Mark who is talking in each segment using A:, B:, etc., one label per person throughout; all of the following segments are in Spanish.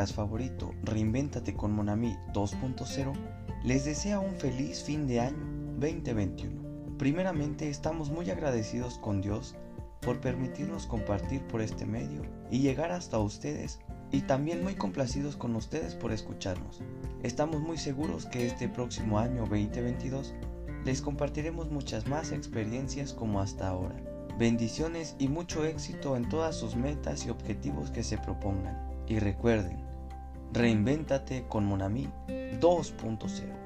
A: podcast favorito, Reinvéntate con Monami 2.0, les desea un feliz fin de año 2021. Primeramente, estamos muy agradecidos con Dios por permitirnos compartir por este medio y llegar hasta ustedes y también muy complacidos con ustedes por escucharnos. Estamos muy seguros que este próximo año 2022 les compartiremos muchas más experiencias como hasta ahora. Bendiciones y mucho éxito en todas sus metas y objetivos que se propongan. Y recuerden, reinvéntate con Monami 2.0.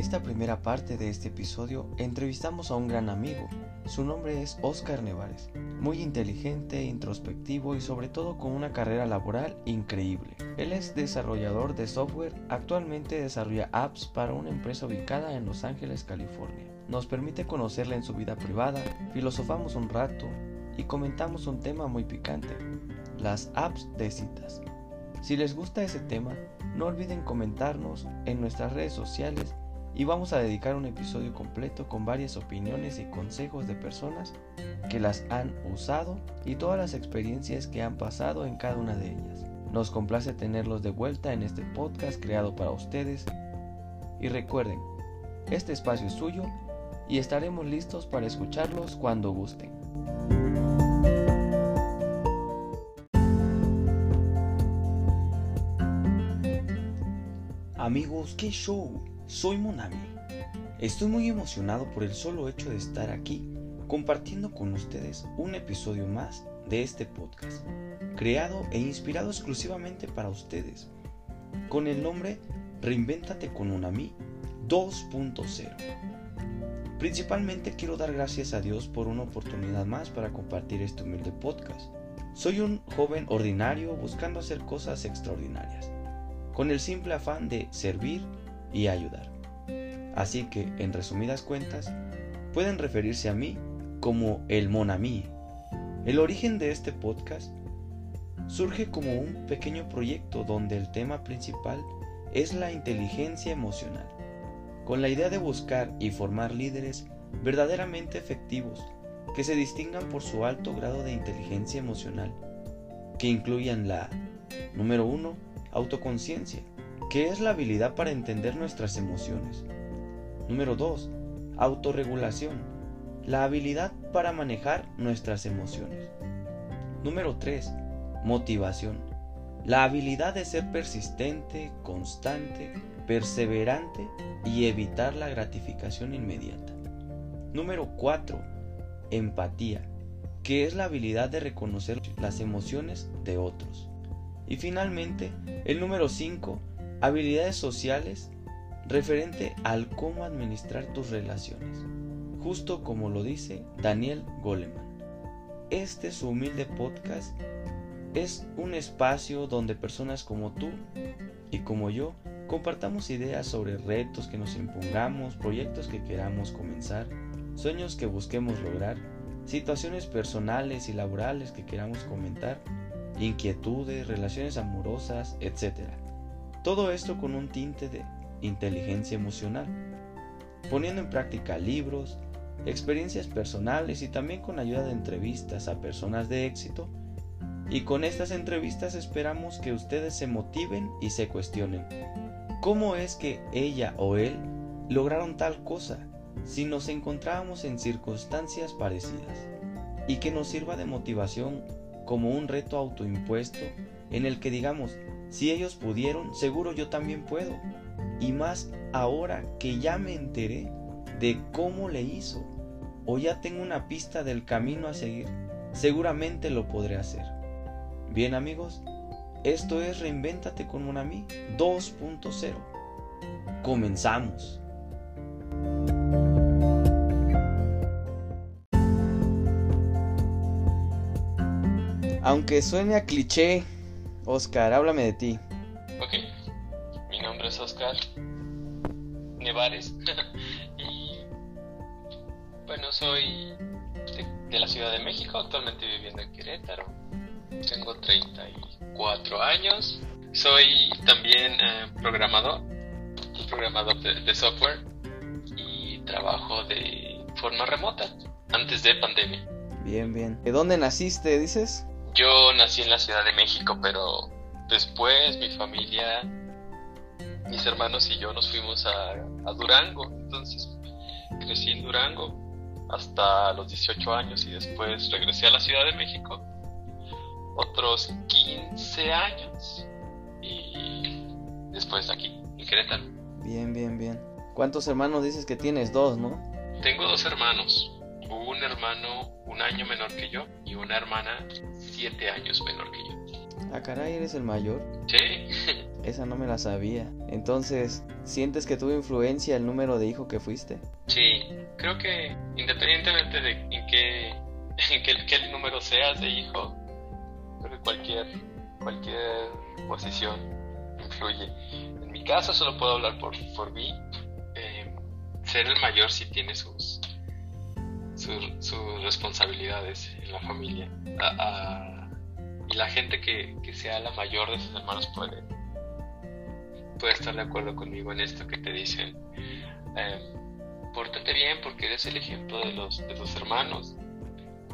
A: esta primera parte de este episodio entrevistamos a un gran amigo. Su nombre es Oscar Nevares, muy inteligente, introspectivo y sobre todo con una carrera laboral increíble. Él es desarrollador de software, actualmente desarrolla apps para una empresa ubicada en Los Ángeles, California. Nos permite conocerle en su vida privada, filosofamos un rato y comentamos un tema muy picante, las apps de citas. Si les gusta ese tema, no olviden comentarnos en nuestras redes sociales y vamos a dedicar un episodio completo con varias opiniones y consejos de personas que las han usado y todas las experiencias que han pasado en cada una de ellas. Nos complace tenerlos de vuelta en este podcast creado para ustedes y recuerden, este espacio es suyo y estaremos listos para escucharlos cuando gusten. Amigos, qué show. Soy Monami. Estoy muy emocionado por el solo hecho de estar aquí compartiendo con ustedes un episodio más de este podcast, creado e inspirado exclusivamente para ustedes, con el nombre Reinvéntate con Monami 2.0. Principalmente quiero dar gracias a Dios por una oportunidad más para compartir este humilde podcast. Soy un joven ordinario buscando hacer cosas extraordinarias, con el simple afán de servir y ayudar. Así que, en resumidas cuentas, pueden referirse a mí como el Monami. El origen de este podcast surge como un pequeño proyecto donde el tema principal es la inteligencia emocional, con la idea de buscar y formar líderes verdaderamente efectivos que se distingan por su alto grado de inteligencia emocional, que incluyan la, número 1, autoconciencia, que es la habilidad para entender nuestras emociones. Número 2. Autorregulación, la habilidad para manejar nuestras emociones. Número 3. Motivación, la habilidad de ser persistente, constante, perseverante y evitar la gratificación inmediata. Número 4. Empatía, que es la habilidad de reconocer las emociones de otros. Y finalmente, el número 5 Habilidades sociales referente al cómo administrar tus relaciones, justo como lo dice Daniel Goleman. Este su humilde podcast es un espacio donde personas como tú y como yo compartamos ideas sobre retos que nos impongamos, proyectos que queramos comenzar, sueños que busquemos lograr, situaciones personales y laborales que queramos comentar, inquietudes, relaciones amorosas, etc. Todo esto con un tinte de inteligencia emocional, poniendo en práctica libros, experiencias personales y también con ayuda de entrevistas a personas de éxito. Y con estas entrevistas esperamos que ustedes se motiven y se cuestionen. ¿Cómo es que ella o él lograron tal cosa si nos encontrábamos en circunstancias parecidas? Y que nos sirva de motivación como un reto autoimpuesto en el que digamos, si ellos pudieron, seguro yo también puedo. Y más ahora que ya me enteré de cómo le hizo o ya tengo una pista del camino a seguir, seguramente lo podré hacer. Bien amigos, esto es Reinvéntate con Monami 2.0. Comenzamos. Aunque suene a cliché, Oscar, háblame de ti.
B: Ok, mi nombre es Oscar Nevares y bueno, soy de, la Ciudad de México, actualmente viviendo en Querétaro. Tengo 34 años. Soy también eh, programador, programador de, de software y trabajo de forma remota antes de pandemia.
A: Bien, bien. ¿De dónde naciste, dices?
B: Yo nací en la Ciudad de México, pero después mi familia, mis hermanos y yo nos fuimos a, a Durango. Entonces crecí en Durango hasta los 18 años y después regresé a la Ciudad de México otros 15 años y después aquí, en Querétaro.
A: Bien, bien, bien. ¿Cuántos hermanos dices que tienes? Dos, ¿no?
B: Tengo dos hermanos, un hermano un año menor que yo y una hermana siete años menor que yo.
A: Ah, caray, ¿eres el mayor?
B: Sí.
A: Esa no me la sabía. Entonces, ¿sientes que tuvo influencia el número de hijo que fuiste?
B: Sí, creo que independientemente de en qué, en qué, qué número seas de hijo, cualquier, cualquier posición influye. En mi caso solo puedo hablar por, por mí. Eh, ser el mayor sí tiene sus, sus, responsabilidades en la familia. y la gente que, que, sea la mayor de sus hermanos puede, puede estar de acuerdo conmigo en esto que te dicen. Eh, pórtate bien porque eres el ejemplo de los de tus hermanos.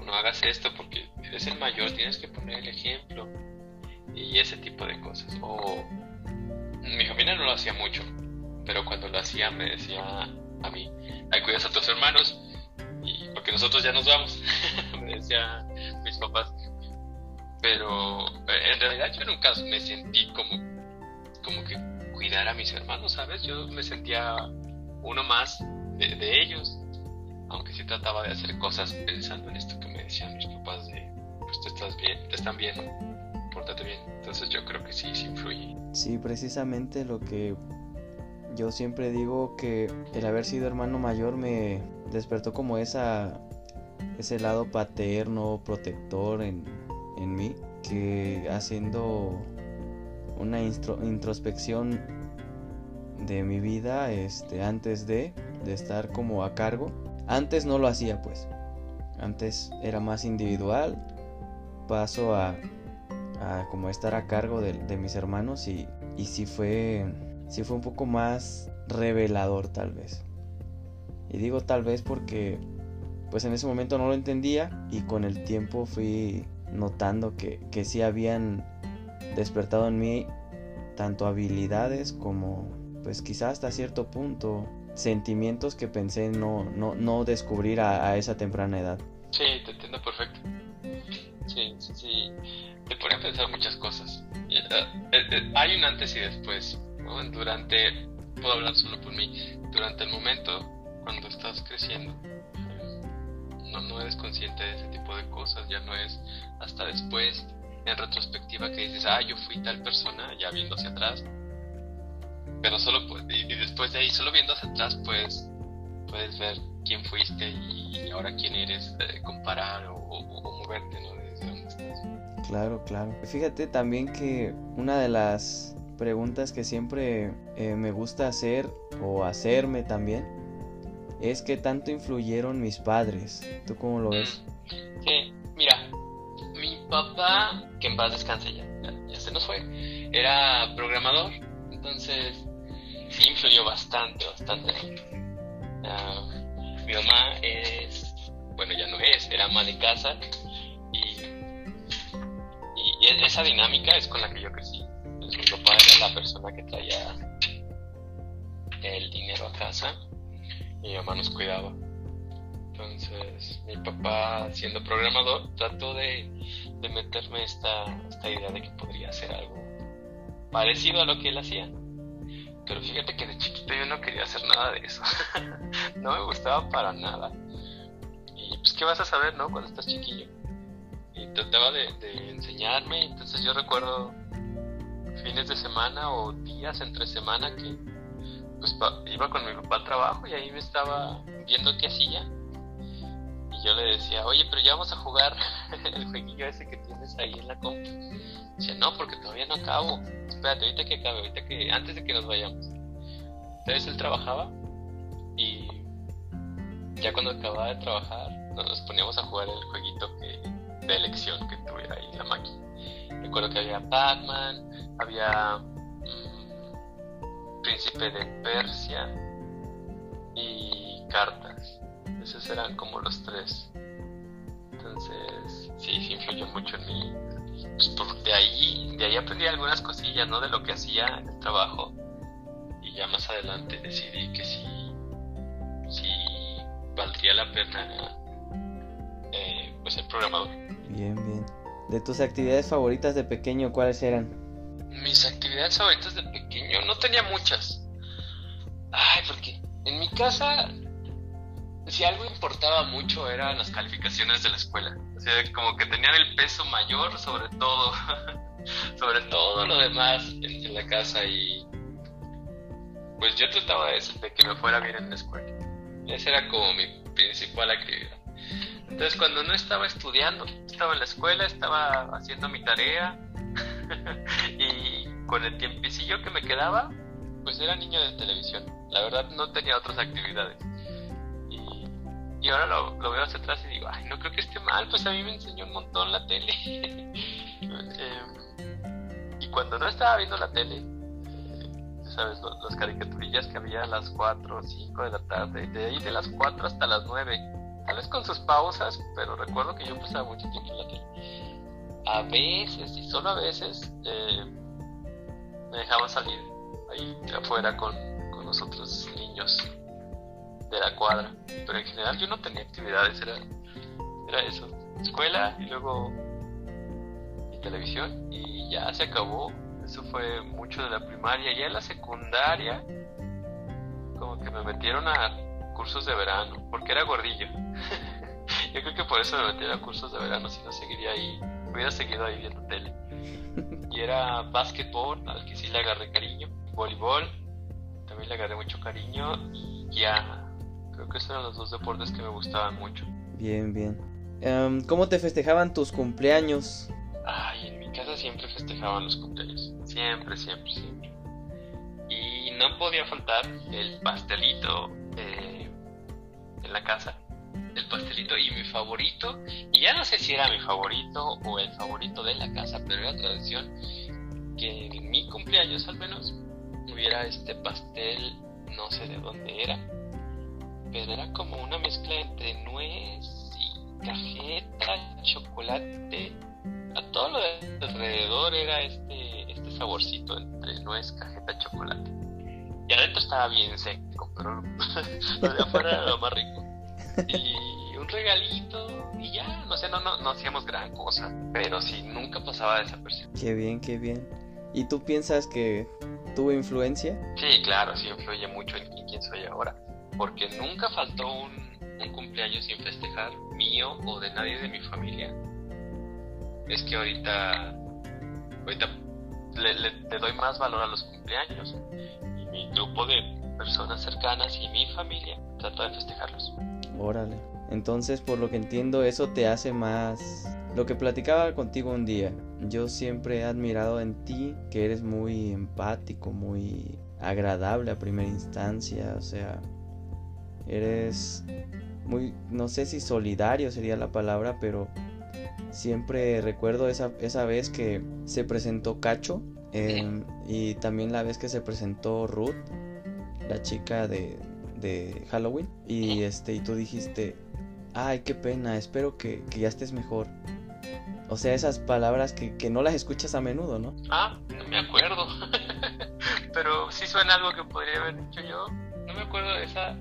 B: No hagas esto porque eres el mayor, tienes que poner el ejemplo. Y ese tipo de cosas. O mi familia no lo hacía mucho, pero cuando lo hacía me decía a mí, ay, cuidas a tus hermanos porque nosotros ya nos vamos, me decía mis papás. Pero eh, en realidad yo nunca me sentí como, como que cuidar a mis hermanos, ¿sabes? Yo me sentía uno más de, ellos, aunque sí trataba de hacer cosas pensando en esto que me decían mis papás de, pues te estás bien, te están bien, pórtate bien. Entonces yo creo que sí, sí influye.
A: Sí, precisamente lo que yo siempre digo que el haber sido hermano mayor me despertó como esa ese lado paterno, protector en, en mí, que haciendo una introspección de mi vida este, antes de, de estar como a cargo. Antes no lo hacía pues. Antes era más individual. Paso a, a como estar a cargo de, mis hermanos y, y sí fue fue un poco más revelador tal vez. Y digo tal vez porque pues en ese momento no lo entendía y con el tiempo fui notando que, que sí habían despertado en mí tanto habilidades como pues quizás hasta cierto punto sentimientos que pensé no, no, no descubrir a, esa temprana edad.
B: Sí, te entiendo perfecto. Sí. Te pone a pensar muchas cosas. Eh, eh, eh, hay un antes y después durante, puedo hablar solo por mí, durante el momento cuando estás creciendo, no, no eres consciente de ese tipo de cosas, ya no es hasta después, en retrospectiva, que dices, ah, yo fui tal persona, ya viendo hacia atrás, pero solo, y, después de ahí, solo viendo hacia atrás, pues puedes ver quién fuiste y ahora quién eres, eh, comparar o, o, moverte, ¿no?
A: Claro, claro. Fíjate también que una de las preguntas que siempre eh, me gusta hacer o hacerme también es qué tanto influyeron mis padres. ¿Tú cómo lo ves?
B: Mm, sí, mira, mi papá, que en paz descanse ya, ya, se nos fue, era programador, entonces sí influyó bastante, bastante. Ah, mi mamá es, bueno, ya no es, era ama de casa y esa dinámica es con la que yo crecí mi papá era la persona que traía el dinero a casa y mi mamá nos cuidaba. Entonces, mi papá, siendo programador, trató de, de meterme esta, esta idea de que podría hacer algo parecido a lo que él hacía. Pero fíjate que de chiquito yo no quería hacer nada de eso. no me gustaba para nada. Y pues, ¿qué vas a saber, no? Cuando estás chiquillo. Trataba de, de enseñarme. Entonces, yo recuerdo fines de semana o días entre semana que pues iba con mi papá al trabajo y ahí me estaba viendo qué hacía. Y yo le decía, oye, pero ya vamos a jugar el jueguillo ese que tienes ahí en la compu. Dice, no, porque todavía no acabo. Espérate, ahorita que acabe, ahorita que, antes de que nos vayamos. Entonces él trabajaba y ya cuando acababa de trabajar nos poníamos a jugar el jueguito que, de elección que tuviera ahí la máquina. Recuerdo que había Pac-Man, había mm, Príncipe de Persia y cartas. Esos eran como los tres. Entonces, sí, sí influyó mucho en mí. Pues de ahí, de ahí aprendí algunas cosillas, ¿no? De lo que hacía en el trabajo. Y ya más adelante decidí que sí, sí valdría la pena eh, pues ser programador.
A: Bien, bien. De tus actividades favoritas de pequeño, ¿cuáles eran?
B: Mis actividades favoritas de pequeño, no tenía muchas. Ay, porque en mi casa, si algo importaba mucho eran las calificaciones de la escuela. O sea, como que tenían el peso mayor sobre todo, sobre todo lo demás en, la casa y pues yo trataba de, de que me fuera bien en la escuela. Esa era como mi principal actividad. Entonces cuando no estaba estudiando, estaba en la escuela, estaba haciendo mi tarea y con el tiempecillo que me quedaba, pues era niño de televisión. La verdad no tenía otras actividades. Y, ahora lo, veo hacia atrás y digo, ay, no creo que esté mal, pues a mí me enseñó un montón la tele. Em, y cuando no estaba viendo la tele, sabes, las caricaturillas que había a las 4 o 5 de la tarde, de ahí de las 4 hasta las 9, tal vez con sus pausas, pero recuerdo que yo pasaba mucho tiempo en la tele. A veces, y solo a veces, eh, me dejaban salir ahí afuera con, con los otros niños de la cuadra. Pero en general yo no tenía actividades, era, era eso, escuela y luego y televisión y ya se acabó. Eso fue mucho de la primaria. Ya en la secundaria, como que me metieron a cursos de verano, porque era gordillo. yo creo que por eso me metieron a cursos de verano, si no seguiría ahí, hubiera seguido ahí viendo tele. Y era básquetbol, al que sí le agarré cariño voleibol, también le agarré mucho cariño y ya, creo que esos eran los dos deportes que me gustaban mucho.
A: Bien, bien. Em, ¿Cómo te festejaban tus cumpleaños?
B: Ay, en mi casa siempre festejaban los cumpleaños, siempre, siempre, siempre. Y no podía faltar el pastelito eh, en la casa. El pastelito y mi favorito, y ya no sé si era mi favorito o el favorito de la casa, pero era tradición que en mi cumpleaños al menos hubiera este pastel, no sé de dónde era, pero era como una mezcla entre nuez y cajeta, chocolate. A todo lo de alrededor era este, este saborcito entre nuez, cajeta, chocolate. Y adentro estaba bien seco, pero lo de afuera era lo más rico. Y un regalito y ya, no sé, no, no, no hacíamos gran cosa, pero sí, nunca pasaba desapercibido.
A: Qué bien, qué bien. ¿Y tú piensas que tuvo influencia?
B: Sí, claro, sí influye mucho en, quién soy ahora. Porque nunca faltó un, cumpleaños sin festejar mío o de nadie de mi familia. Es que ahorita, ahorita le, doy más valor a los cumpleaños. Mi grupo de personas cercanas y mi familia trato de festejarlos.
A: Órale. Entonces, por lo que entiendo, eso te hace más... Lo que platicaba contigo un día, yo siempre he admirado en ti que eres muy empático, muy agradable a primera instancia, o sea, eres muy, no sé si solidario sería la palabra, pero siempre recuerdo esa, esa vez que se presentó Cacho em, y también la vez que se presentó Ruth, la chica de, de Halloween, y, este, y tú dijiste, ay, qué pena, espero que, ya estés mejor. O sea, esas palabras que, que, no las escuchas a menudo, ¿no?
B: Ah, no me acuerdo. pero sí suena algo que podría haber dicho yo. No me acuerdo de esa,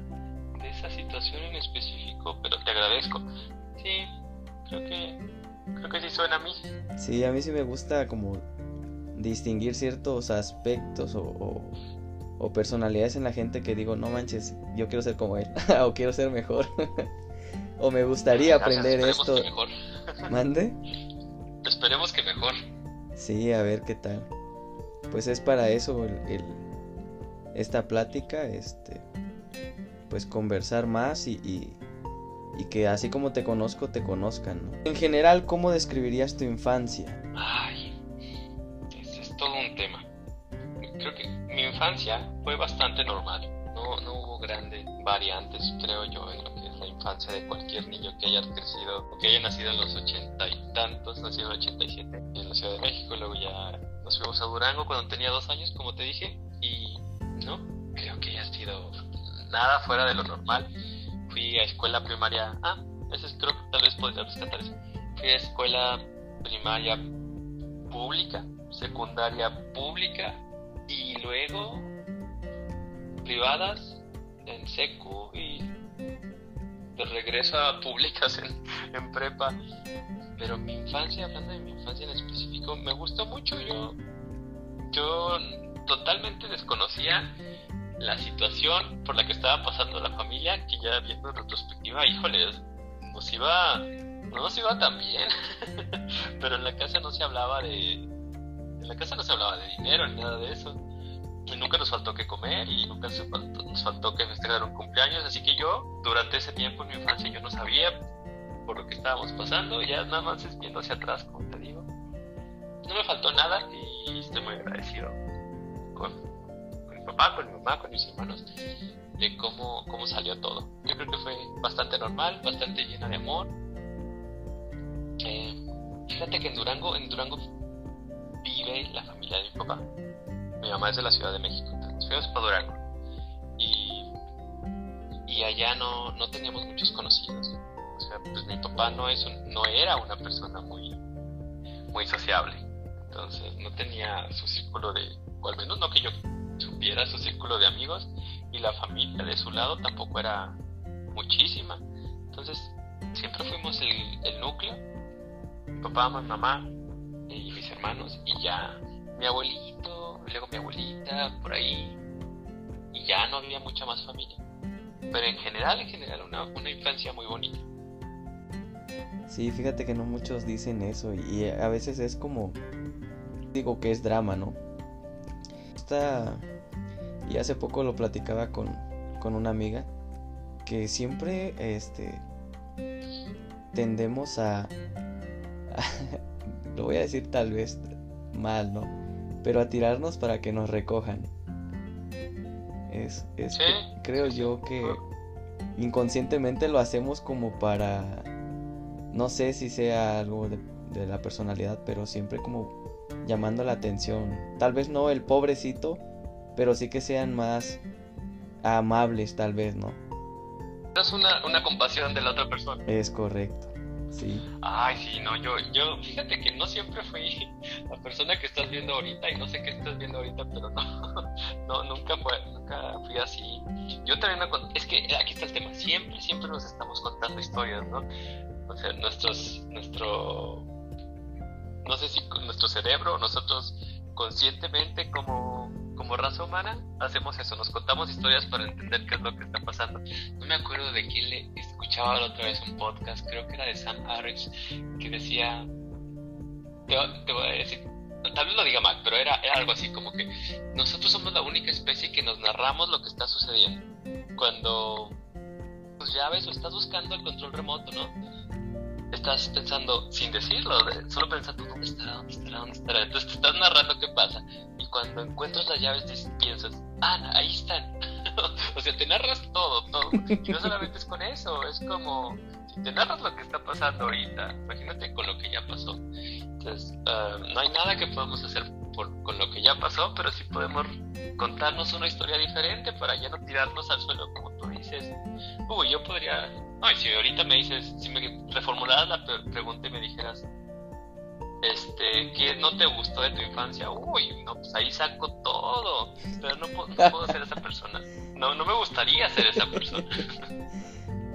B: de esa situación en específico, pero te agradezco. Sí, creo que, creo que sí suena a mí.
A: Sí, a mí sí me gusta como distinguir ciertos aspectos o, o personalidades en la gente que digo, no manches, yo quiero ser como él, o quiero ser mejor. o me gustaría aprender esto. ¿Mande?
B: Esperemos que mejor.
A: Sí, a ver qué tal. Pues es para eso el, esta plática, este, pues conversar más y, y, que así como te conozco, te conozcan. En general, ¿cómo describirías tu infancia?
B: Ay, es tema. Creo que mi infancia fue bastante normal. No, no hubo grandes variantes, creo yo, en lo que infancia de cualquier niño que haya crecido o que haya nacido en los ochenta y tantos, nacido en el 87 en la Ciudad de México, luego ya nos fuimos a Durango cuando tenía dos años, como te dije, y no, creo que haya sido nada fuera de lo normal. fui a escuela primaria. Ah, eso es, creo que tal vez podría rescatar eso. Fui a escuela primaria pública, secundaria pública y luego privadas en secu y de regreso a públicas en, en prepa. Pero mi infancia, hablando de mi infancia en específico, me gustó mucho. Yo, yo totalmente desconocía la situación por la que estaba pasando la familia, que ya viendo en retrospectiva, híjole, nos iba, no nos iba tan bien. Pero en la casa no se hablaba de, en la casa no se hablaba de dinero ni nada de eso. Y nunca nos faltó que comer y nunca nos faltó, que festejar un cumpleaños. Así que yo, durante ese tiempo en mi infancia, yo no sabía por lo que estábamos pasando. Ya nada más es viendo hacia atrás, como te digo. No me faltó nada y estoy muy agradecido con, con mi papá, con mi mamá, con mis hermanos, de cómo, cómo salió todo. Yo creo que fue bastante normal, bastante llena de amor. Eh, fíjate que en Durango, en Durango vive la familia de mi papá mi mamá es de la Ciudad de México, entonces fuimos para Durango. Y, y allá no, no teníamos muchos conocidos. O sea, pues mi papá no, es no era una persona muy, muy sociable. Entonces no tenía su círculo de, o al menos no que yo supiera su círculo de amigos. Y la familia de su lado tampoco era muchísima. Entonces siempre fuimos el, el núcleo. Mi papá, mi mamá y hermanos. Y ya mi abuelito luego mi abuelita, por ahí, y ya no había mucha más familia. Pero en general, en general, una, una infancia muy bonita.
A: Sí, fíjate que no muchos dicen eso y a veces es como, digo que es drama, ¿no? Está, y hace poco lo platicaba con, con una amiga, que siempre, este, tendemos a lo voy a decir tal vez mal, ¿no? pero a tirarnos para que nos recojan. Es, es creo yo que inconscientemente lo hacemos como para, no sé si sea algo de, de la personalidad, pero siempre como llamando la atención. Tal vez no el pobrecito, pero sí que sean más amables, tal vez, ¿no?
B: Es una, una compasión de la otra persona.
A: Es correcto. Sí.
B: Ay, sí, no, yo, yo, fíjate que no siempre fui la persona que estás viendo ahorita y no sé qué estás viendo ahorita, pero no, no, nunca fui así. Yo también me es que aquí está el tema, siempre, siempre nos estamos contando historias, ¿no? O sea, nuestros, nuestro, no sé si nuestro cerebro, nosotros conscientemente como como raza humana hacemos eso, nos contamos historias para entender qué es lo que está pasando. No me acuerdo de quién le escuchaba la otra vez un podcast, creo que era de Sam Harris, que decía, te, voy a decir, tal vez lo diga mal, pero era, era algo así como que nosotros somos la única especie que nos narramos lo que está sucediendo. Cuando, pues ya ves, o estás buscando el control remoto, ¿no? Estás pensando sin decirlo, solo pensando dónde estará, dónde estará, dónde estará. Entonces te estás narrando qué pasa. Y cuando encuentras las llaves piensas, ah, ahí están. o sea, te narras todo, todo. Y no solamente es con eso, es como si te narras lo que está pasando ahorita, imagínate con lo que ya pasó. Entonces, ah, no hay nada que podamos hacer con lo que ya pasó, pero sí podemos contarnos una historia diferente para ya no tirarnos al suelo, como tú dices. Uy, yo podría Ay, si ahorita me dices, si me reformularas la pregunta y me dijeras, este, ¿qué no te gustó de tu infancia? Uy, no, pues ahí saco todo, pero no, puedo ser esa persona. No, no me gustaría ser esa persona.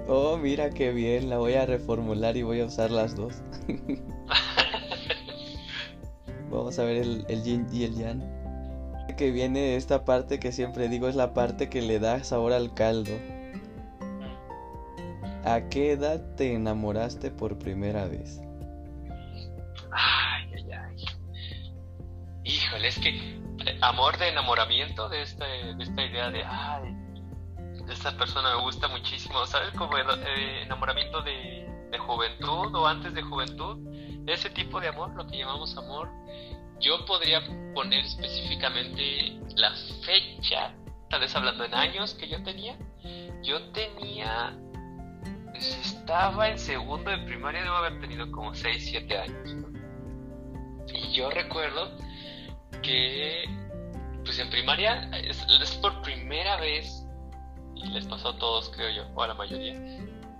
A: Oh, mira qué bien, la voy a reformular y voy a usar las dos. Vamos a ver el, el yin y el yang. Que viene esta parte que siempre digo es la parte que le da sabor al caldo. ¿A qué edad te enamoraste por primera vez?
B: Ay, ay, ay. Híjole, es que eh, amor de enamoramiento de, esta, de esta idea de, ay, esta persona me gusta muchísimo, ¿sabes? Como eh, enamoramiento de, de juventud o antes de juventud, ese tipo de amor, lo que llamamos amor, yo podría poner específicamente la fecha, tal vez hablando en años que yo tenía. Yo tenía estaba en segundo de primaria, debo haber tenido como 6, 7 años. Y yo recuerdo que, pues en primaria, es, por primera vez, y les pasó a todos, creo yo, o a la mayoría.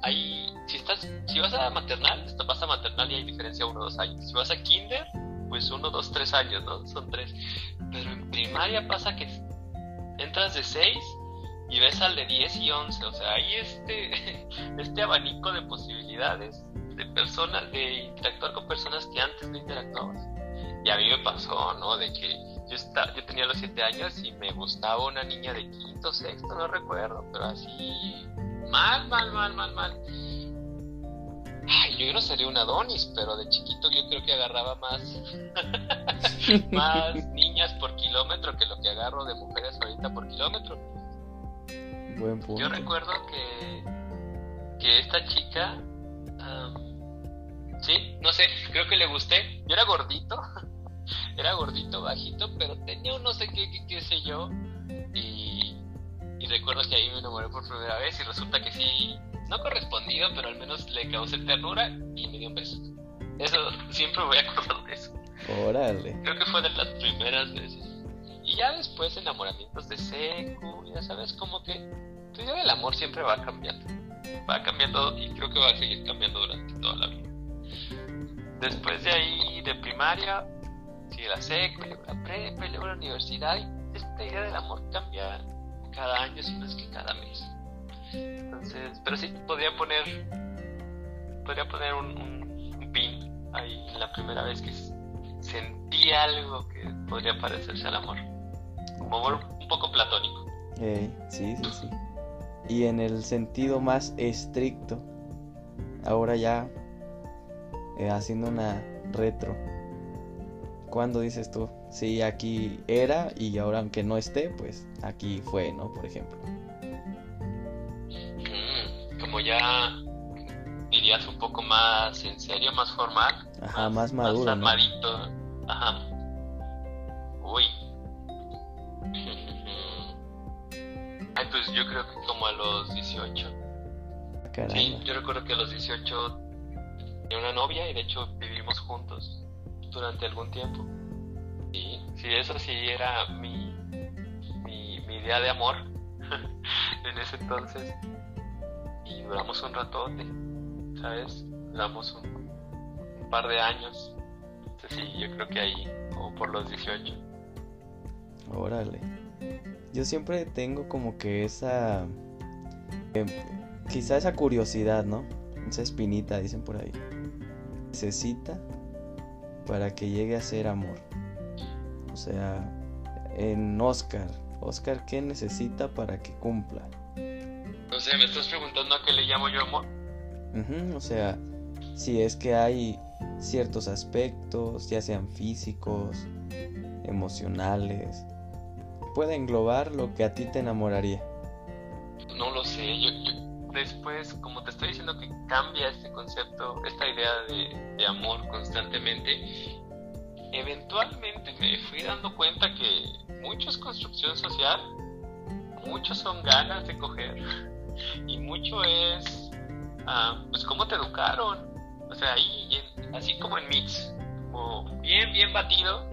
B: Ahí, si estás, si vas a maternal, vas a maternal y hay diferencia uno o dos años. Si vas a kinder, pues uno, dos, tres años, ¿no? Son tres. Pero en primaria pasa que entras de seis y ves al de 10 y 11, o sea, hay este, este abanico de posibilidades de personas, de interactuar con personas que antes no interactuabas. Y a mí me pasó, ¿no? De que yo, está, yo tenía los 7 años y me gustaba una niña de quinto, sexto, no recuerdo, pero así, mal, mal, mal, mal, mal. Ay, yo no sería un Adonis, pero de chiquito yo creo que agarraba más, más niñas por kilómetro que lo que agarro de mujeres ahorita por kilómetro. Yo recuerdo que, que esta chica, sí, no sé, creo que le gusté. Yo era gordito, era gordito, bajito, pero tenía un no sé qué, qué, sé yo. Y, y recuerdo que ahí me enamoré por primera vez y resulta que sí, no correspondido, pero al menos le causé ternura y me dio un beso. Eso, siempre voy a acordar de eso.
A: Órale.
B: Creo que fue de las primeras veces. Y ya después enamoramientos de seco, ya sabes, como que pues el amor siempre va cambiando. Va cambiando y creo que va a seguir cambiando durante toda la vida. Después de ahí, de primaria, sigue la seco, luego la prepa, luego la universidad. Y esta idea del amor cambia cada año, si no es que cada mes. Entonces, pero sí, podría poner, podría poner un, pin ahí la primera vez que sentí algo que podría parecerse al amor. Amor un poco platónico.
A: sí, sí, sí. Y en el sentido más estricto, ahora ya eh, haciendo una retro. ¿Cuándo dices tú? Sí, aquí era y ahora aunque no esté, pues aquí fue, ¿no? Por ejemplo.
B: Mm, como ya dirías un poco más en serio, más formal.
A: Ajá, más, maduro.
B: Más Ajá. Uy. Ay, pues yo creo que como a los 18. Sí, yo recuerdo que a los 18 tenía una novia y de hecho vivimos juntos durante algún tiempo. Sí, sí, eso sí era mi, mi, mi idea de amor en ese entonces. Y duramos un ratote, ¿sabes? Duramos un, un par de años. Entonces sí, yo creo que ahí, como por los 18.
A: Órale. Yo siempre tengo como que esa... Eh, quizá esa curiosidad, ¿no? Esa espinita, dicen por ahí. Necesita para que llegue a ser amor. O sea, en Oscar. Oscar, ¿qué necesita para que cumpla?
B: O sea, ¿me estás preguntando a qué le llamo yo amor?
A: o sea, si es que hay ciertos aspectos, ya sean físicos, emocionales, puede englobar lo que a ti te enamoraría?
B: No lo sé, yo, después, como te estoy diciendo que cambia este concepto, esta idea de, de amor constantemente, eventualmente me fui dando cuenta que mucho es construcción social, mucho son ganas de coger y mucho es, ah, pues, cómo te educaron. O sea, ahí, así como en mix, como bien, bien batido,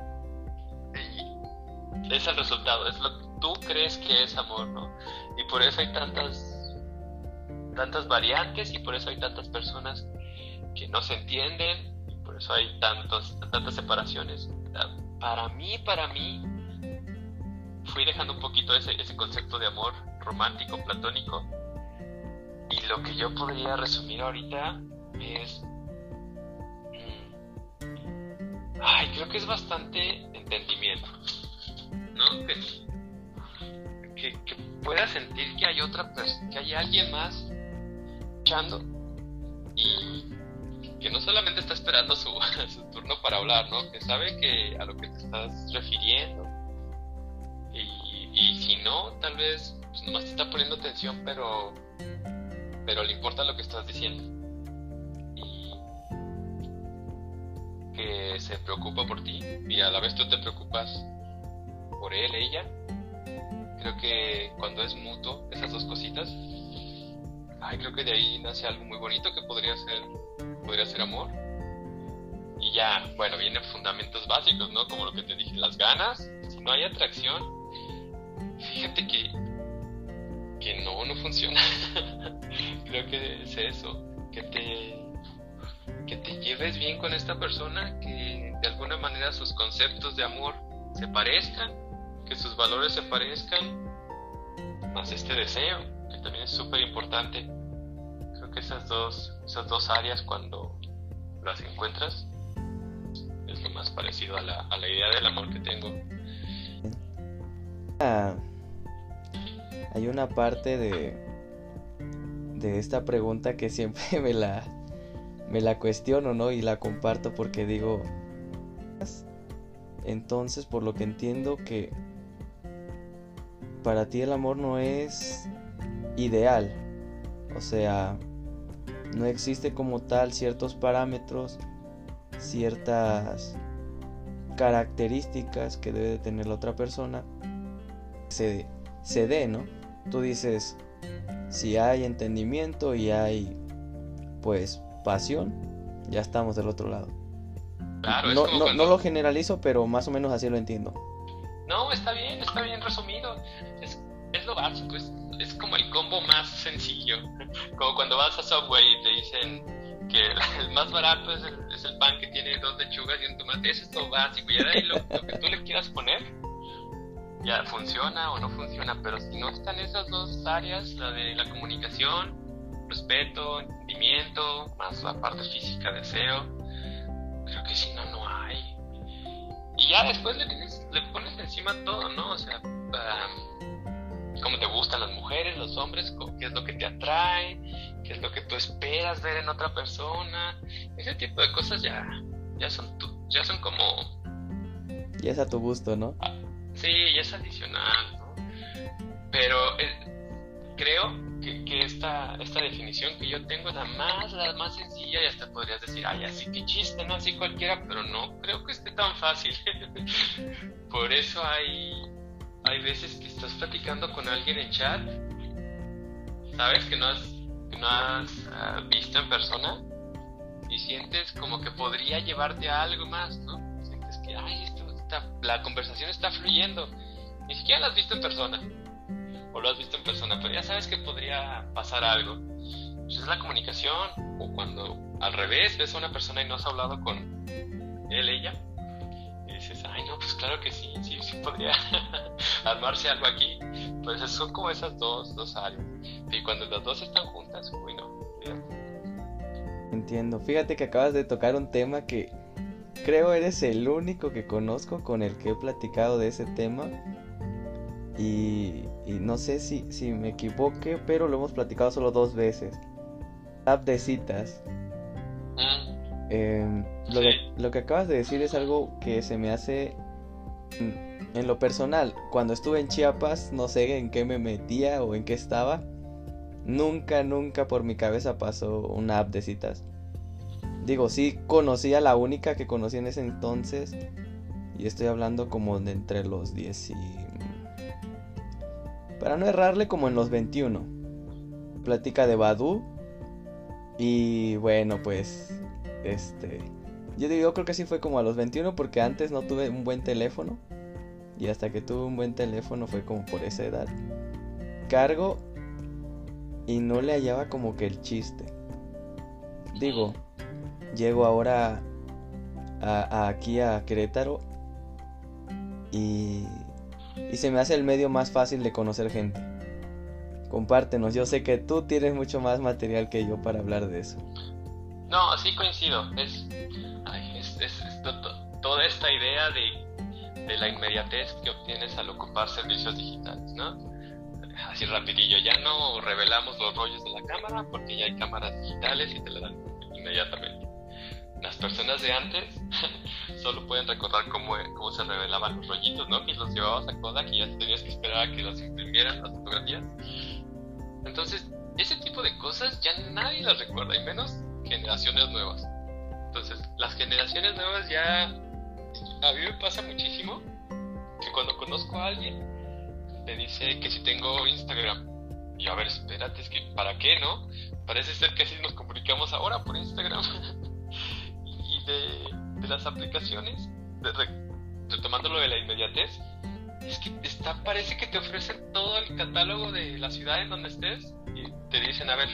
B: es el resultado, es lo que tú crees que es amor, ¿no? Y por eso hay tantas tantas variantes y por eso hay tantas personas que no se entienden y por eso hay tantos, tantas separaciones. Para mí, para mí, fui dejando un poquito ese, ese concepto de amor romántico, platónico. Y lo que yo podría resumir ahorita es... Mm, ay, creo que es bastante entendimiento. Que, que, pueda sentir que hay otra persona, que hay alguien más echando y que no solamente está esperando su, su, turno para hablar, ¿no? Que sabe que a lo que te estás refiriendo. Y, y si no, tal vez pues, nomás te está poniendo atención, pero pero le importa lo que estás diciendo. Y que se preocupa por ti y a la vez tú te preocupas por él, ella. Creo que cuando es mutuo, esas dos cositas, ay, creo que de ahí nace algo muy bonito que podría ser, podría ser amor. Y ya, bueno, vienen fundamentos básicos, ¿no? Como lo que te dije, las ganas. Si no hay atracción, fíjate que que no, no funciona. Creo que es eso, que te, que te lleves bien con esta persona, que de alguna manera sus conceptos de amor se parezcan, que sus valores se parezcan, más este deseo, que también es súper importante. Creo que esas dos, esas dos áreas cuando las encuentras es lo más parecido a la, a la idea del amor que tengo.
A: Ah, hay una parte de, de esta pregunta que siempre me la, me la cuestiono, ¿no? Y la comparto porque digo, entonces por lo que entiendo que para ti el amor no es ideal, o sea, no existe como tal ciertos parámetros, ciertas características que debe de tener la otra persona, se, se dé, ¿no? Tú dices, si hay entendimiento y hay, pues, pasión, ya estamos del otro lado.
B: Claro,
A: no,
B: es como
A: no,
B: cuando-
A: no lo generalizo, pero más o menos así lo entiendo.
B: No, está bien, está bien resumido. Es, es lo básico, es, es como el combo más sencillo. Como cuando vas a Subway y te dicen que el, el más barato es el, es el pan que tiene dos lechugas y un tomate. Eso es lo básico. Y de ahí lo, lo que tú le quieras poner, ya funciona o no funciona. Pero si no están esas dos áreas, la de la comunicación, respeto, entendimiento, más la parte física, deseo, creo que si no, no hay. Y ya después le, tienes, le pones encima todo, ¿no? O sea, am, cómo te gustan las mujeres, los hombres, qué es lo que te atrae, qué es lo que tú esperas ver en otra persona. Ese tipo de cosas ya, ya, son, tu- ya son como,
A: Y es a tu gusto, ¿no?
B: sí, ya es adicional, ¿no? Pero eh, creo que, esta, esta definición que yo tengo es la más, la más sencilla y hasta podrías decir, ay, así que chiste, ¿no? Así cualquiera, pero no creo que esté tan fácil. Por eso hay, hay veces que estás platicando con alguien en chat, sabes que no has, que no has ah, visto en persona y sientes como que podría llevarte a algo más, ¿no? Sientes que, ay, esto está, la conversación está fluyendo. Ni siquiera la has visto en persona. O lo has visto en persona, pero ya sabes que podría pasar algo. Pues es la comunicación. O cuando al revés ves a una persona y no has hablado con él, ella. Y dices, ay, no, pues claro que sí, sí, sí podría armarse algo aquí. Pues son como esas dos, dos áreas. Y cuando las dos están juntas, uy, no.
A: Entiendo. Fíjate que acabas de tocar un tema que creo eres el único que conozco con el que he platicado de ese tema. Y, y no sé si, si me equivoque, pero lo hemos platicado solo dos veces. App de citas.
B: Mm,
A: Em, lo, que, lo que acabas de decir es algo que se me hace en lo personal. Cuando estuve en Chiapas, no sé en qué me metía o en qué estaba. Nunca, nunca por mi cabeza pasó una app de citas. Digo, sí conocía la única que conocí en ese entonces. Y estoy hablando como de entre los 10 y... Para no errarle como en los 21. Plática de Badu. Y bueno, pues... Este... Yo digo, creo que sí fue como a los 21 porque antes no tuve un buen teléfono. Y hasta que tuve un buen teléfono fue como por esa edad. Cargo y no le hallaba como que el chiste. Digo, llego ahora a, a aquí a Querétaro y, y se me hace el medio más fácil de conocer gente. Compártenos, yo sé que tú tienes mucho más material que yo para hablar de eso.
B: No, sí coincido. Es, ay, es, es- es to- to- toda esta idea de, de la inmediatez que obtienes al ocupar servicios digitales, ¿no? Así rapidillo, ya no revelamos los rollos de la cámara porque ya hay cámaras digitales y te la dan inmediatamente. Las personas de antes solo pueden recordar cómo, cómo se revelaban los rollitos, ¿no? Que los llevabas a Kodak y ya tenías que esperar a que los imprimieran las fotografías. Entonces, ese tipo de cosas ya nadie las recuerda, y menos generaciones nuevas. Entonces, las generaciones nuevas ya... A mí me pasa muchísimo que cuando conozco a alguien me dice que si tengo Instagram. Y a ver, espérate, es que ¿para qué, no? Parece ser que así nos comunicamos ahora por Instagram. de, de las aplicaciones, de, re- retomando lo de la inmediatez, es que está, parece que te ofrecen todo el catálogo de la ciudad en donde estés y te dicen, a ver,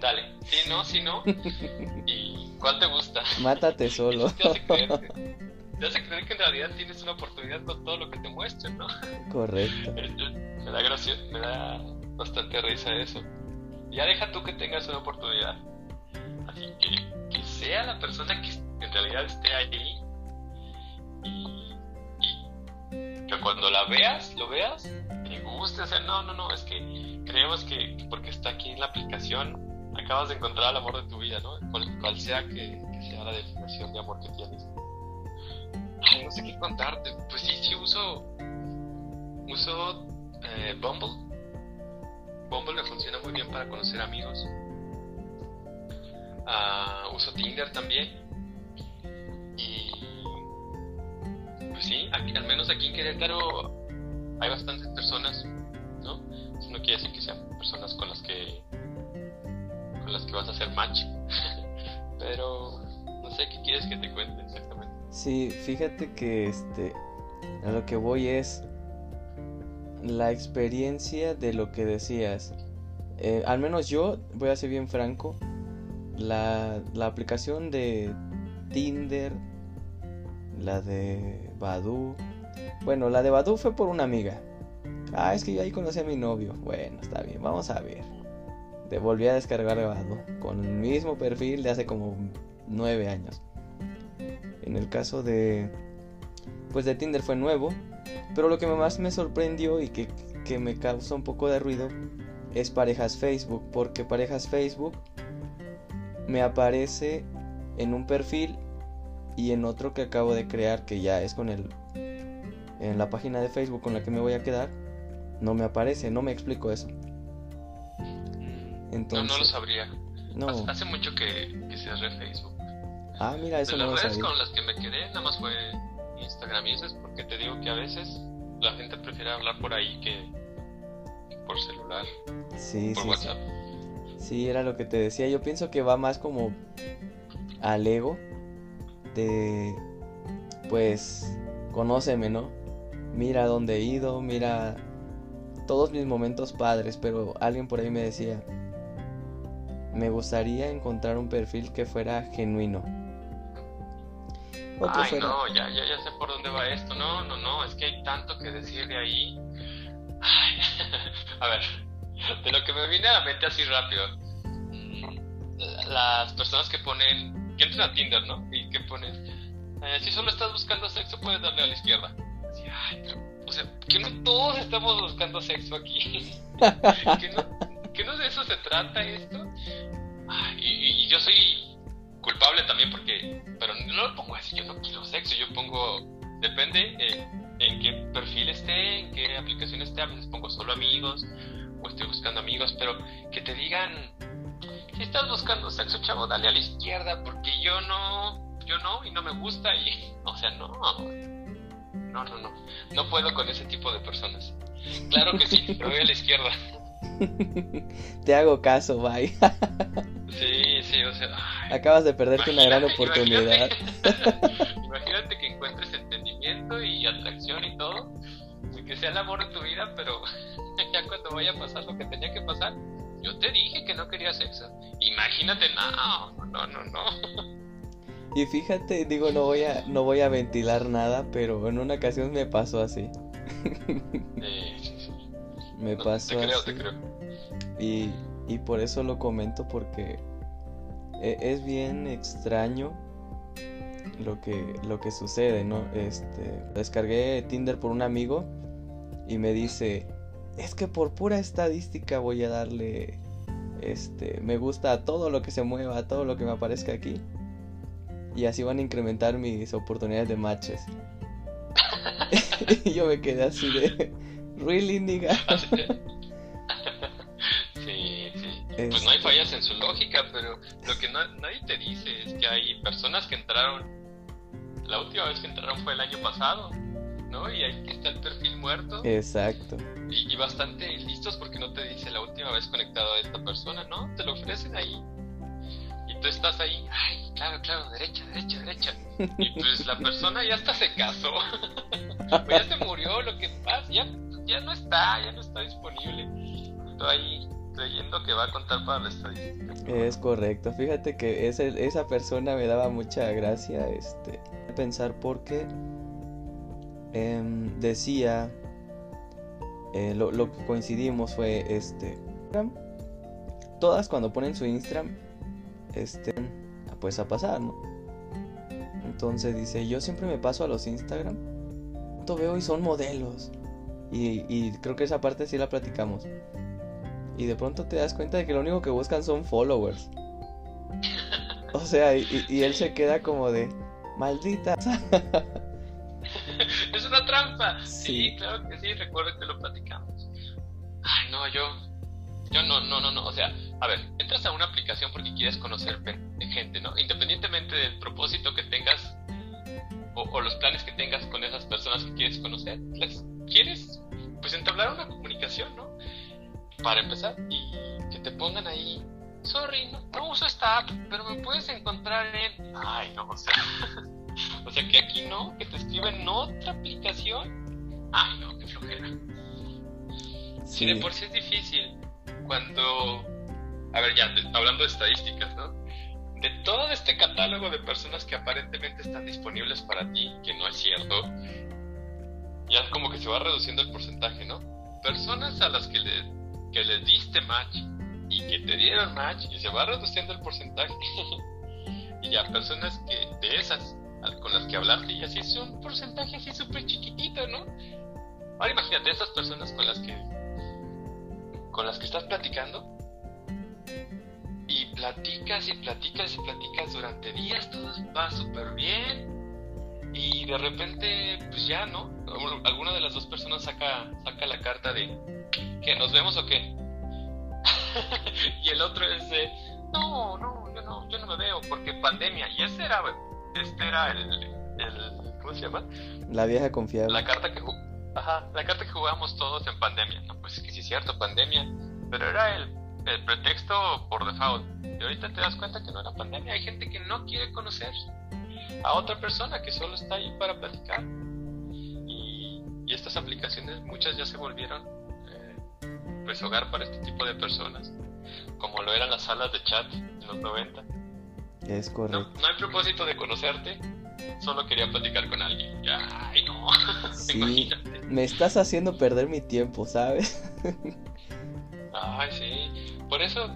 B: dale, sí, no, sí, no, y ¿cuál te gusta?
A: Mátate solo.
B: te hace creer, te hace creer que en realidad tienes una oportunidad con todo lo que te muestran, ¿no?
A: Correcto.
B: Me da gracia, me da bastante risa eso. Ya deja tú que tengas una oportunidad. Así que sea la persona que en realidad esté ahí y, que cuando la veas, lo veas, te guste. O no, no, no, es que creemos que porque está aquí en la aplicación acabas de encontrar el amor de tu vida, ¿no? Cual, sea que, sea la definición de amor que tienes. No sé qué contarte. Pues sí, sí uso. Uso eh, Bumble. Bumble me funciona muy bien para conocer amigos. Uh, uso Tinder también. Y pues sí, al menos aquí en Querétaro hay bastantes personas, ¿no? Eso no quiere decir que sean personas con las que con las que vas a hacer match. Pero no sé qué quieres que te cuente exactamente.
A: Sí, fíjate que este a lo que voy es la experiencia de lo que decías. Eh, al menos yo, voy a ser bien franco, la, la aplicación de Tinder, la de Badu. Bueno, la de Badu fue por una amiga. Ah, es que yo ahí conocí a mi novio. Bueno, está bien, vamos a ver. Te volví a descargar Badu con el mismo perfil de hace como nueve años. En el caso de. Pues de Tinder fue nuevo. Pero lo que más me sorprendió y que, que me causó un poco de ruido es parejas Facebook. Porque parejas Facebook me aparece en un perfil y en otro que acabo de crear que ya es con el en la página de Facebook con la que me voy a quedar no me aparece no me explico eso.
B: Entonces no, no lo sabría. no. hace, mucho que, que cerré Facebook.
A: Ah mira eso
B: de las redes con las que me quedé nada más fue Instagram y eso es porque te digo que a veces la gente prefiere hablar por ahí que por celular
A: sí,
B: por WhatsApp
A: Sí, era lo que te decía. Yo pienso que va más como al ego de, pues, conóceme, ¿no? Mira dónde he ido, mira todos mis momentos padres, pero alguien por ahí me decía, me gustaría encontrar un perfil que fuera genuino.
B: Ay, no, ya, ya, ya sé por dónde va esto. No, no, no, es que hay tanto que decir de ahí. Ay, a ver, de lo que me viene a la mente así rápido. Las personas que ponen, que entran a Tinder, ¿no? Y que ponen, eh, si solo estás buscando sexo, puedes darle a la izquierda. o sea, que no todos estamos buscando sexo aquí. que, no, de eso se trata esto. y, yo soy culpable también porque, pero no lo pongo así, yo no quiero sexo, yo pongo, depende eh, en qué perfil esté, en qué aplicación esté, a veces pongo solo amigos, o estoy buscando amigos, pero que te digan, si estás buscando sexo, chavo, dale a la izquierda, porque yo no, yo no, y no me gusta, y, o sea, no, no, no, no, no puedo con ese tipo de personas. Claro que sí, me voy a la izquierda.
A: Te hago caso, bye.
B: sí, sí, o sea.
A: Acabas de perderte una gran oportunidad.
B: Imagínate, que encuentres entendimiento y atracción y todo, que sea el amor de tu vida, pero ya cuando vaya a pasar lo que tenía que pasar, yo te dije que no quería sexo. Imagínate, no, no, no, no.
A: Y fíjate, digo, no voy a, no voy a ventilar nada, pero en una ocasión me pasó así.
B: Sí, sí, sí.
A: Me pasó
B: te creo,
A: así.
B: Te creo.
A: Y, y por eso lo comento, porque e, es bien extraño lo que, lo que sucede, ¿no? Este, descargué Tinder por un amigo y me dice, es que por pura estadística voy a darle este me gusta a todo lo que se mueva, a todo lo que me aparezca aquí. Y así van a incrementar mis oportunidades de matches. y yo me quedé así de really nigga.
B: sí, sí. Pues no hay fallas en su lógica, pero lo que nadie te dice es que hay personas que entraron la última vez que entraron fue el año pasado ¿no? Y ahí está el perfil muerto.
A: Exacto.
B: Y, bastante listos porque no te dice la última vez conectado a esta persona, ¿no? Te lo ofrecen ahí. Y tú estás ahí, ay, claro, claro, derecha, derecha, derecha. Y pues la persona ya hasta se casó, o ya se murió, lo que pasa, ya, ya no está, ya no está disponible. Estoy ahí creyendo que va a contar para la estadística.
A: Es correcto, fíjate que ese, esa persona me daba mucha gracia este, pensar porque em, decía, eh, lo, lo que coincidimos fue este, todas cuando ponen su Instagram, este, pues a pasar, ¿no? Entonces dice, yo siempre me paso a los Instagram, todo veo y son modelos. Y, y, creo que esa parte sí la platicamos. Y de pronto te das cuenta de que lo único que buscan son followers. O sea, y, y él se queda como de, maldita.
B: trampa. Sí. sí, claro que sí, recuerdo que lo platicamos. Ay, no, yo, yo no, no, no, no. O sea, a ver, entras a una aplicación porque quieres conocer gente, ¿no? Independientemente del propósito que tengas o, los planes que tengas con esas personas que quieres conocer, quieres pues entablar una comunicación, ¿no? Para empezar, y que te pongan ahí, sorry, no, no uso esta app, pero me puedes encontrar en... Ay, no, o sea, o sea que aquí no, que te escriben otra aplicación. Ay, no, qué flojera. Sí. de por sí es difícil cuando, a ver, ya hablando de estadísticas, ¿no? De todo este catálogo de personas que aparentemente están disponibles para ti, que no es cierto, ya como que se va reduciendo el porcentaje, ¿no? Personas a las que le, que les diste match y que te dieron match y se va reduciendo el porcentaje. y ya personas que de esas con las que hablaste y así es un porcentaje así súper chiquitito, ¿no? Ahora imagínate esas personas con las que con las que estás platicando y platicas y platicas y platicas durante días, todo va súper bien y de repente pues ya, ¿no? Alguna de las dos personas saca, saca la carta de que nos vemos o qué. y el otro es de no, no, yo no, yo no me veo porque pandemia. Y ese era, este era el, el ¿cómo se llama?
A: La vieja confiable.
B: La carta que Ajá, la carta que jugamos todos en pandemia. No, pues que sí es cierto, pandemia. Pero era el, el pretexto por default. Y ahorita te das cuenta que no era pandemia. Hay gente que no quiere conocer a otra persona que solo está ahí para platicar. Y, y estas aplicaciones, muchas ya se volvieron eh, pues hogar para este tipo de personas. Como lo eran las salas de chat en los 90.
A: Es correcto.
B: No, no hay propósito de conocerte, solo quería platicar con alguien. Ay, no.
A: Sí, me estás haciendo perder mi tiempo, ¿sabes?
B: Ay, sí. Por eso,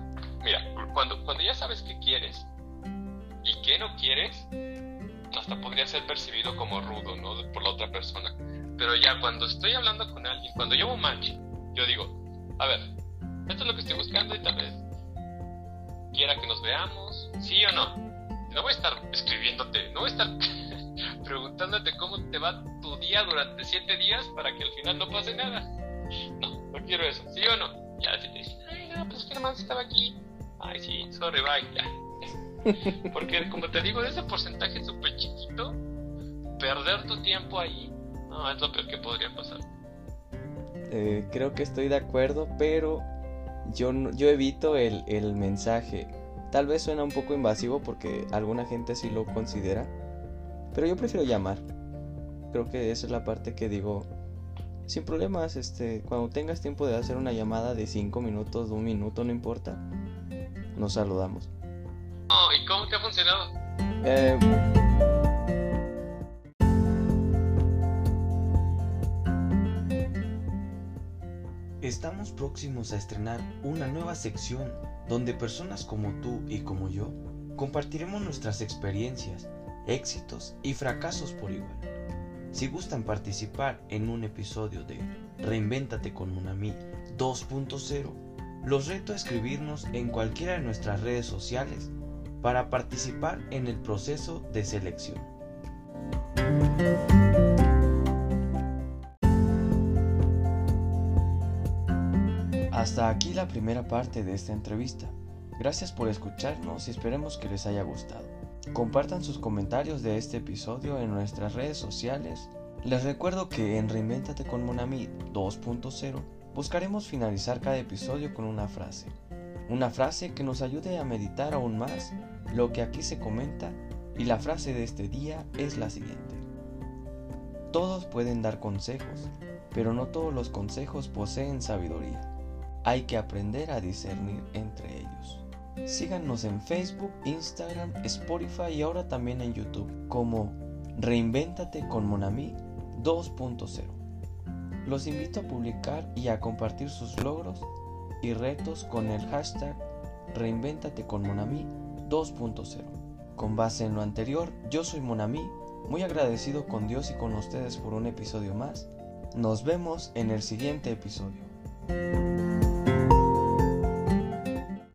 B: mira, cuando, cuando ya sabes qué quieres y qué no quieres, hasta podría ser percibido como rudo, ¿no? Por la otra persona. Pero ya cuando estoy hablando con alguien, cuando llevo un match, yo digo, a ver, esto es lo que estoy buscando y tal vez quiera que nos veamos, sí o no. No voy a estar escribiéndote, no voy a estar preguntándote cómo te va tu día durante siete días para que al final no pase nada. No, no quiero eso, ¿sí o no? Ya, si te dicen, ay, no, pues que nomás estaba aquí. Ay, sí, sorry, bye, ya. Porque como te digo, de ese porcentaje súper chiquito, perder tu tiempo ahí, no, es lo peor que podría pasar.
A: Eh, creo que estoy de acuerdo, pero yo, yo evito el, el mensaje. Tal vez suena un poco invasivo porque alguna gente sí lo considera, pero yo prefiero llamar. Creo que esa es la parte que digo, sin problemas, este, cuando tengas tiempo de hacer una llamada de 5 minutos, de un minuto, no importa, nos saludamos.
B: Oh, ¿Y cómo te ha funcionado?
A: Eh, Estamos próximos a estrenar una nueva sección donde personas como tú y como yo compartiremos nuestras experiencias, éxitos y fracasos por igual. Si gustan participar en un episodio de Reinvéntate con Monami 2.0, los reto a escribirnos en cualquiera de nuestras redes sociales para participar en el proceso de selección. Hasta aquí la primera parte de esta entrevista. Gracias por escucharnos y esperemos que les haya gustado. Compartan sus comentarios de este episodio en nuestras redes sociales. Les recuerdo que en Reinventate con Monami 2.0 buscaremos finalizar cada episodio con una frase. Una frase que nos ayude a meditar aún más lo que aquí se comenta y la frase de este día es la siguiente. Todos pueden dar consejos, pero no todos los consejos poseen sabiduría. Hay que aprender a discernir entre ellos. Síganos en Facebook, Instagram, Spotify y ahora también en YouTube como Reinvéntate con Monami 2.0. Los invito a publicar y a compartir sus logros y retos con el hashtag Reinvéntate con Monami 2.0. Con base en lo anterior, yo soy Monami, muy agradecido con Dios y con ustedes por un episodio más. Nos vemos en el siguiente episodio.